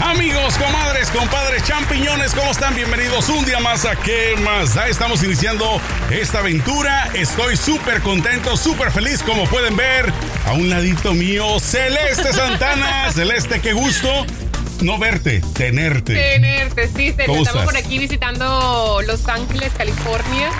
Amigos, comadres, compadres, champiñones, ¿cómo están? Bienvenidos un día más a ¿Qué más da? Estamos iniciando esta aventura. Estoy súper contento, súper feliz, como pueden ver. A un ladito mío, Celeste Santana. Celeste, qué gusto no verte, tenerte. Tenerte, sí. ¿Cómo Estamos por aquí visitando Los Ángeles, California.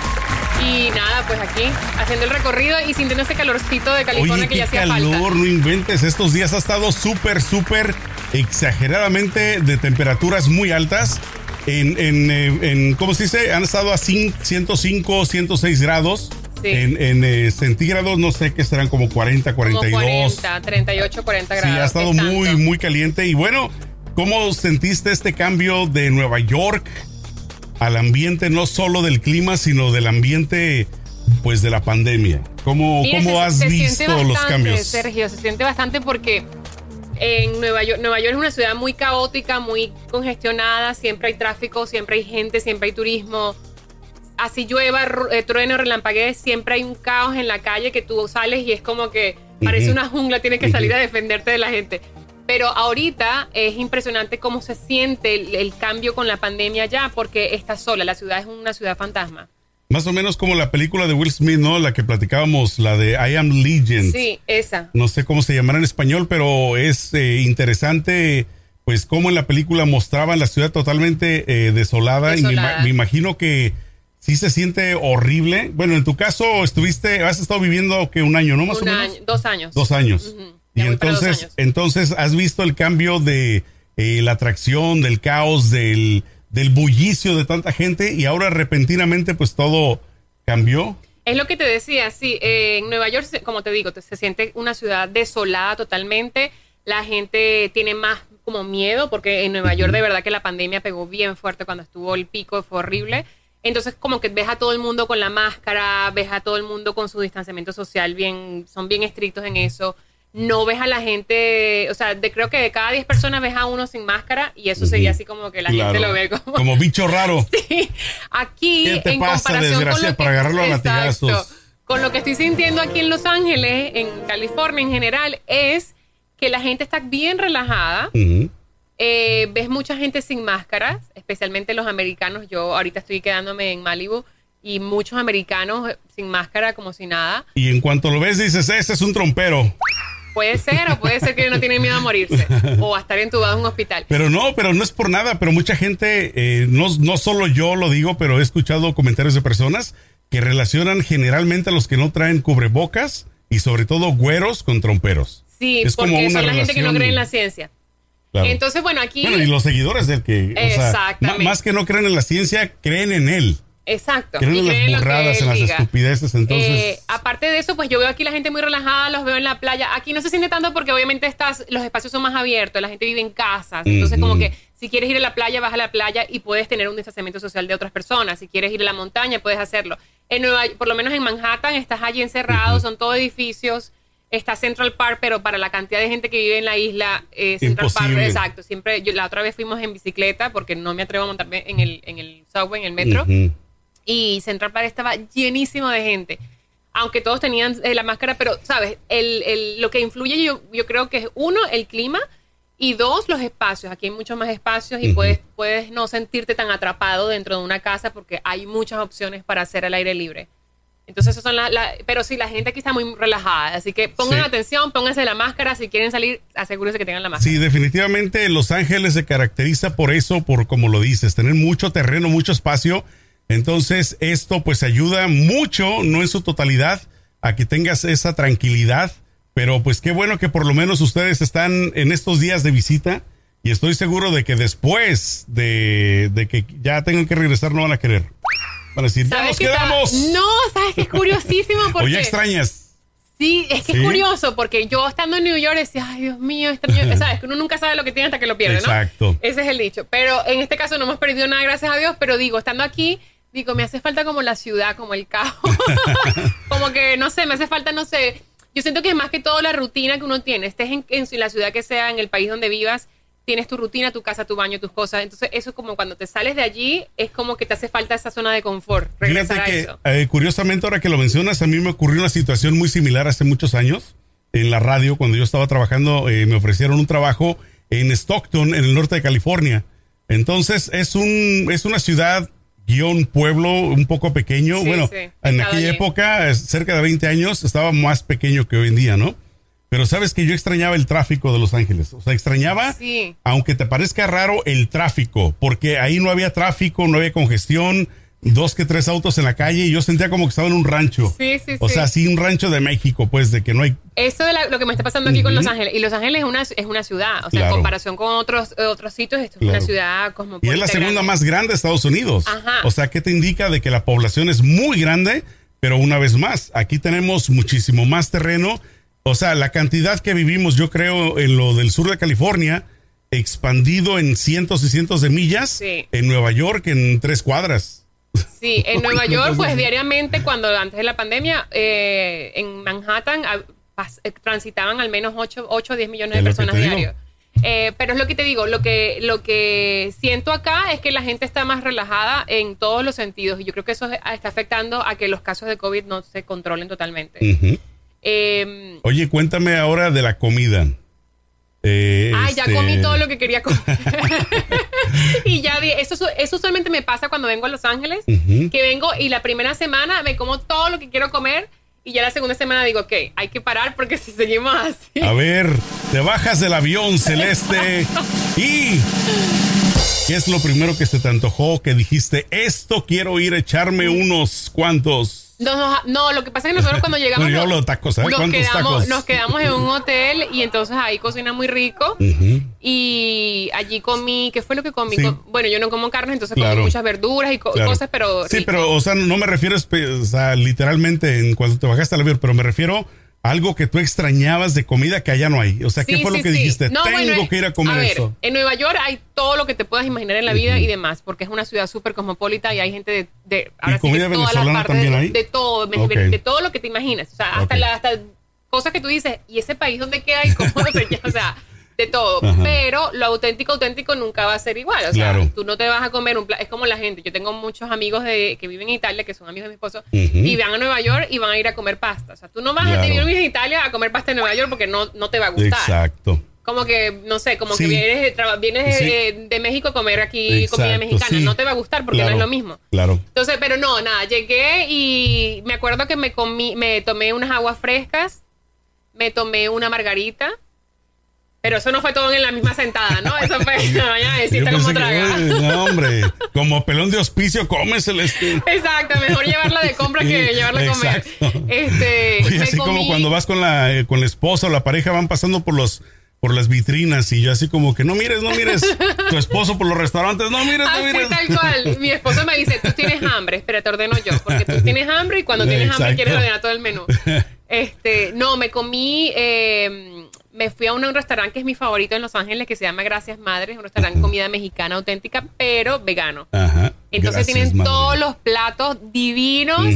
Y nada, pues aquí haciendo el recorrido y sintiendo ese calorcito de California Oye, que ya hacía calor, falta. no inventes. Estos días ha estado súper, súper exageradamente de temperaturas muy altas. En, en, eh, en- ¿cómo se dice? Han estado a cin- 105, 106 grados. Sí. En, en, eh, centígrados, no sé qué serán como 40, Como 42. 40, 38, 40 Sí, grados. ha estado ¿qué muy, tanto? muy caliente. Y bueno, ¿cómo sentiste este cambio de Nueva York al ambiente, no solo del clima, sino del ambiente, pues, de la pandemia? ¿Cómo, Mira, cómo se- has se visto los cambios? Sergio, se siente bastante porque en Nueva York, Nueva York es una ciudad muy caótica, muy congestionada, siempre hay tráfico, siempre hay gente, siempre hay turismo. Así llueva, eh, trueno, relampaguee, siempre hay un caos en la calle que tú sales y es como que parece una jungla, tienes que salir a defenderte de la gente. Pero ahorita es impresionante cómo se siente el, el cambio con la pandemia ya, porque está sola, la ciudad es una ciudad fantasma. Más o menos como la película de Will Smith, ¿no? La que platicábamos, la de I Am Legend. Sí, esa. No sé cómo se llamará en español, pero es eh, interesante, pues, cómo en la película mostraban la ciudad totalmente eh, desolada. Y me, imagino que sí se siente horrible. Bueno, en tu caso, estuviste, has estado viviendo que un año, ¿no? Más Un o menos. año, dos años. Dos años. Y entonces, entonces has visto el cambio de eh, la atracción, del caos, del, del bullicio de tanta gente y ahora repentinamente pues todo cambió. Es lo que te decía, sí, eh, en Nueva York, se- como te digo, se siente una ciudad desolada totalmente, la gente tiene más como miedo, porque en Nueva York de verdad que la pandemia pegó bien fuerte cuando estuvo el pico, fue horrible. Entonces como que ves a todo el mundo con la máscara, ves a todo el mundo con su distanciamiento social, bien, son bien estrictos en eso. No ves a la gente, o sea, de, creo que de cada 10 personas ves a uno sin máscara y eso sería así como que la gente lo ve como... Como bicho raro. Sí, aquí ¿Qué te en pasa, comparación con lo que, para agarrarlo a Exacto. latigazos? con lo que estoy sintiendo aquí en Los Ángeles, en California en general, es que la gente está bien relajada. Eh, ves mucha gente sin máscaras, especialmente los americanos. Yo ahorita estoy quedándome en Malibu y muchos americanos sin máscara como si nada. Y en cuanto lo ves dices, ese es un trompero. Puede ser o puede ser que no tienen miedo a morirse o a estar entubado en un hospital. Pero no, pero no es por nada, pero mucha gente, eh, no, no solo yo lo digo, pero he escuchado comentarios de personas que relacionan generalmente a los que no traen cubrebocas y sobre todo güeros con tromperos. Sí, Es como porque una son la gente que no cree en la ciencia. Claro. Entonces, bueno, aquí... Bueno, y los seguidores del que, o sea, Exactamente. más que no creen en la ciencia, creen en él. Exacto. Creen en las burradas, en las diga. estupideces, entonces... Eh, aparte de eso, pues yo veo aquí la gente muy relajada, los veo en la playa. Aquí no se siente tanto porque obviamente estás, los espacios son más abiertos, la gente vive en casas. Entonces, como que si quieres ir a la playa, vas a la playa y puedes tener un distanciamiento social de otras personas. Si quieres ir a la montaña, puedes hacerlo. En Nueva, por lo menos en Manhattan, estás allí encerrado, son todos edificios. Está Central Park, pero para la cantidad de gente que vive en la isla, eh, Central Park, exacto. Siempre, yo, la otra vez fuimos en bicicleta porque no me atrevo a montarme en el, en el subway, en el metro y Central Park estaba llenísimo de gente. Aunque todos tenían eh, la máscara, pero, ¿sabes? El, el- lo que influye yo, yo creo que es, uno, el clima, y dos, los espacios. Aquí hay muchos más espacios y puedes, puedes no sentirte tan atrapado dentro de una casa porque hay muchas opciones para hacer al aire libre. Entonces, esas son las... la- pero sí, la gente aquí está muy relajada. Así que pongan Sí. atención, pónganse la máscara. Si quieren salir, asegúrense que tengan la máscara. Sí, definitivamente Los Ángeles se caracteriza por eso, por como lo dices, tener mucho terreno, mucho espacio. Entonces, esto pues ayuda mucho, no en su totalidad, a que tengas esa tranquilidad. Pero pues qué bueno que por lo menos ustedes están en estos días de visita y estoy seguro de que después de, de que ya tengan que regresar no van a querer. Van a decir, ya ¿Sabes nos está- quedamos. No, ¿sabes qué es curiosísimo? o Porque ya extrañas. Sí, es que Sí. es curioso porque yo estando en New York decía, ay Dios mío, extraño, sabes que uno nunca sabe lo que tiene hasta que lo pierde, ¿no? Exacto. Ese es el dicho. Pero en este caso no hemos perdido nada, gracias a Dios, pero digo, estando aquí, digo, me hace falta como la ciudad, como el caos. como que, no sé, me hace falta, no sé. Yo siento que es más que todo la rutina que uno tiene, estés en, en la ciudad que sea, en el país donde vivas, tienes tu rutina, tu casa, tu baño, tus cosas. Entonces, eso es como cuando te sales de allí, es como que te hace falta esa zona de confort. Fíjate a que, eso. eh, curiosamente, ahora que lo mencionas, a mí me ocurrió una situación muy similar hace muchos años en la radio. Cuando yo estaba trabajando, eh, me ofrecieron un trabajo en Stockton, en el norte de California. Entonces, es, un, es una ciudad guion pueblo un poco pequeño. Sí, bueno, sí, en aquella época, cerca de 20 años, estaba más pequeño que hoy en día, ¿no? Pero sabes que yo extrañaba el tráfico de Los Ángeles. O sea, extrañaba, Sí. aunque te parezca raro, el tráfico, porque ahí no había tráfico, no había congestión, dos que tres autos en la calle y yo sentía como que estaba en un rancho. Sí, sí, O sí. sea, sí, un rancho de México, pues, de que no hay... Eso de la- lo que me está pasando aquí con Los Ángeles. Y Los Ángeles es una, es una ciudad. O sea, Claro. en comparación con otros, otros sitios, esto es una ciudad Y cosmopolita. es la segunda grande. más grande de Estados Unidos. Ajá. O sea, ¿qué te indica de que la población es muy grande? Pero una vez más, aquí tenemos muchísimo más terreno. O sea, la cantidad que vivimos, yo creo, en lo del sur de California, expandido en cientos y cientos de millas, Sí. en Nueva York en tres cuadras. Sí, en Nueva York, pues diariamente, cuando antes de la pandemia, eh, en Manhattan pas- eh, transitaban al menos 8 o 10 millones de personas diarios. Eh, pero es lo que te digo, lo que, lo que siento acá es que la gente está más relajada en todos los sentidos y yo creo que eso está afectando a que los casos de COVID no se controlen totalmente. Eh, Oye, cuéntame ahora de la comida. Eh, Ay, ya este, comí todo lo que quería comer. y ya di, eso, eso solamente me pasa cuando vengo a Los Ángeles, que vengo y la primera semana me como todo lo que quiero comer y ya la segunda semana digo, ok, hay que parar porque si seguimos así. A ver, te bajas del avión celeste y... ¿Qué es lo primero que se te antojó? Que dijiste, esto quiero ir a echarme unos cuantos. No, no, no, lo que pasa es que nosotros cuando llegamos... Yo nos- hablo de tacos. Nos ¿Cuántos quedamos, tacos? nos quedamos en un hotel y entonces ahí cocina muy rico. Y allí comí, ¿qué fue lo que comí? Sí. Bueno, yo no como carne, entonces Claro. comí muchas verduras y co- Claro. cosas, pero... Sí, rico. pero, o sea, no me refiero o sea, literalmente en cuando te bajaste al avión, pero me refiero algo que tú extrañabas de comida que allá no hay. O sea, ¿qué Sí, fue sí, lo que sí. dijiste? No, Tengo bueno, que ir a comer ver, eso. En Nueva York hay todo lo que te puedas imaginar en la vida y demás, porque es una ciudad súper cosmopolita y hay gente de, de ahora sí que comida todas las venezolana partes también de, de todo, de todo lo que te imaginas, o sea, hasta Ok. la hasta cosas que tú dices, ¿y ese país dónde queda y cómo se llama? O sea, de todo, Ajá. pero lo auténtico auténtico nunca va a ser igual, o sea, Claro. tú no te vas a comer un plato, es como la gente, yo tengo muchos amigos de que viven en Italia, que son amigos de mi esposo, y van a Nueva York y van a ir a comer pasta, o sea, tú no vas Claro. a ir a Italia a comer pasta en Nueva York porque no, no te va a gustar. Exacto. Como que, no sé, como Sí. que vienes, de, vienes Sí. de, de México a comer aquí Exacto, comida mexicana. sí. No te va a gustar porque Claro, no es lo mismo. Claro. Entonces, pero no, nada, llegué y me acuerdo que me comí, me tomé unas aguas frescas, me tomé una margarita, pero eso no fue todo en la misma sentada, ¿no? Eso fue deciste cómo pensé que, tragar. "Oye, no, hombre, como pelón de hospicio, cómeselo. Este. Exacto, mejor llevarla de compra que llevarla a comer. Este, Oye, así como cuando vas con la, eh, con la esposa o la pareja, van pasando por los por las vitrinas y yo así como que no mires, no mires. Tu esposo por los restaurantes, no mires, no Así mires. tal cual. Mi esposo me dice, tú tienes hambre, espera, te ordeno yo, porque tú tienes hambre y cuando tienes hambre quieres ordenar todo el menú. Este, no, me comí, eh, me fui a un, un restaurante que es mi favorito en Los Ángeles, que se llama Gracias Madres, un restaurante comida mexicana auténtica, pero vegano. Ajá. Entonces gracias, tienen madre. todos los platos divinos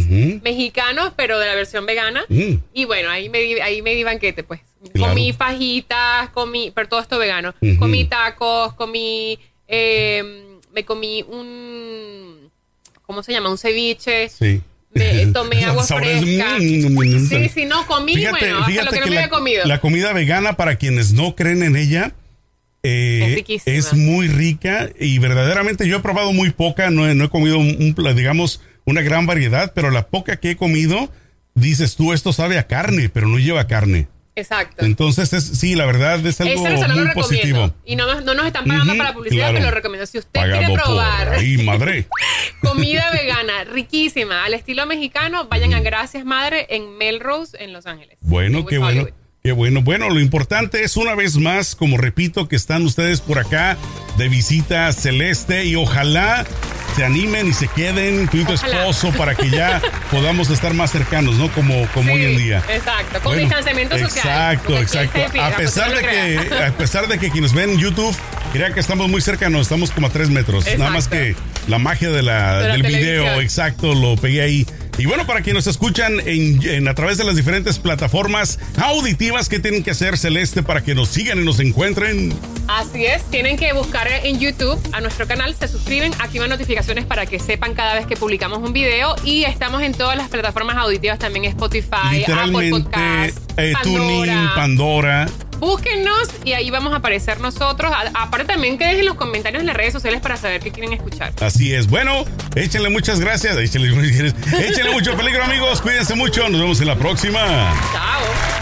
mexicanos, pero de la versión vegana. Mm. Y bueno, ahí me di, ahí me di banquete, pues. Claro. Comí fajitas, comí, pero todo esto vegano. Comí tacos, comí, eh, me comí un, ¿cómo se llama? Un ceviche. Sí. Me tomé agua fresca. Sí, sí, no, comí, bueno, hasta lo que no me la, había comido. la comida vegana, para quienes no creen en ella, eh, Es muy rica y verdaderamente yo he probado muy poca, no he, no he comido, un, digamos, una gran variedad, pero la poca que he comido, dices tú, esto sabe a carne, pero no lleva carne. Exacto. Entonces, es, sí, la verdad es algo Ese restaurante muy lo recomiendo. positivo. Y no, no nos están pagando para publicidad, claro. pero lo recomiendo. Si usted Pagado quiere probar ahí, madre. comida vegana riquísima al estilo mexicano, vayan a Gracias Madre en Melrose, en Los Ángeles. Bueno, En qué bueno. Hollywood. Qué bueno. Bueno, lo importante es una vez más, como repito, que están ustedes por acá de visita celeste y ojalá se animen y se queden, tú y tu Ojalá. esposo, para que ya podamos estar más cercanos, ¿no? Como, como hoy en día. Exacto, con Bueno, distanciamiento social. Exacto, exacto. A pues, pesar de que, crea. a pesar de que quienes ven YouTube crean que estamos muy cercanos, estamos como a tres metros. Nada más que la magia de la, De la del video, exacto, lo pegué ahí. Y bueno, para quienes nos escuchan en, en- a través de las diferentes plataformas auditivas, ¿qué tienen que hacer, Celeste, para que nos sigan y nos encuentren? Así es, tienen que buscar en YouTube a nuestro canal, se suscriben, activan notificaciones para que sepan cada vez que publicamos un video y estamos en todas las plataformas auditivas, también Spotify, Apple Literalmente, Podcast, eh, Tuning, Pandora. Pandora. Búsquennos y ahí vamos a aparecer nosotros. A- aparte también que dejen los comentarios en las redes sociales para saber qué quieren escuchar. Así es. Bueno, échenle muchas gracias. Échenle, échenle mucho peligro, amigos. Cuídense mucho. Nos vemos en la próxima. Chao.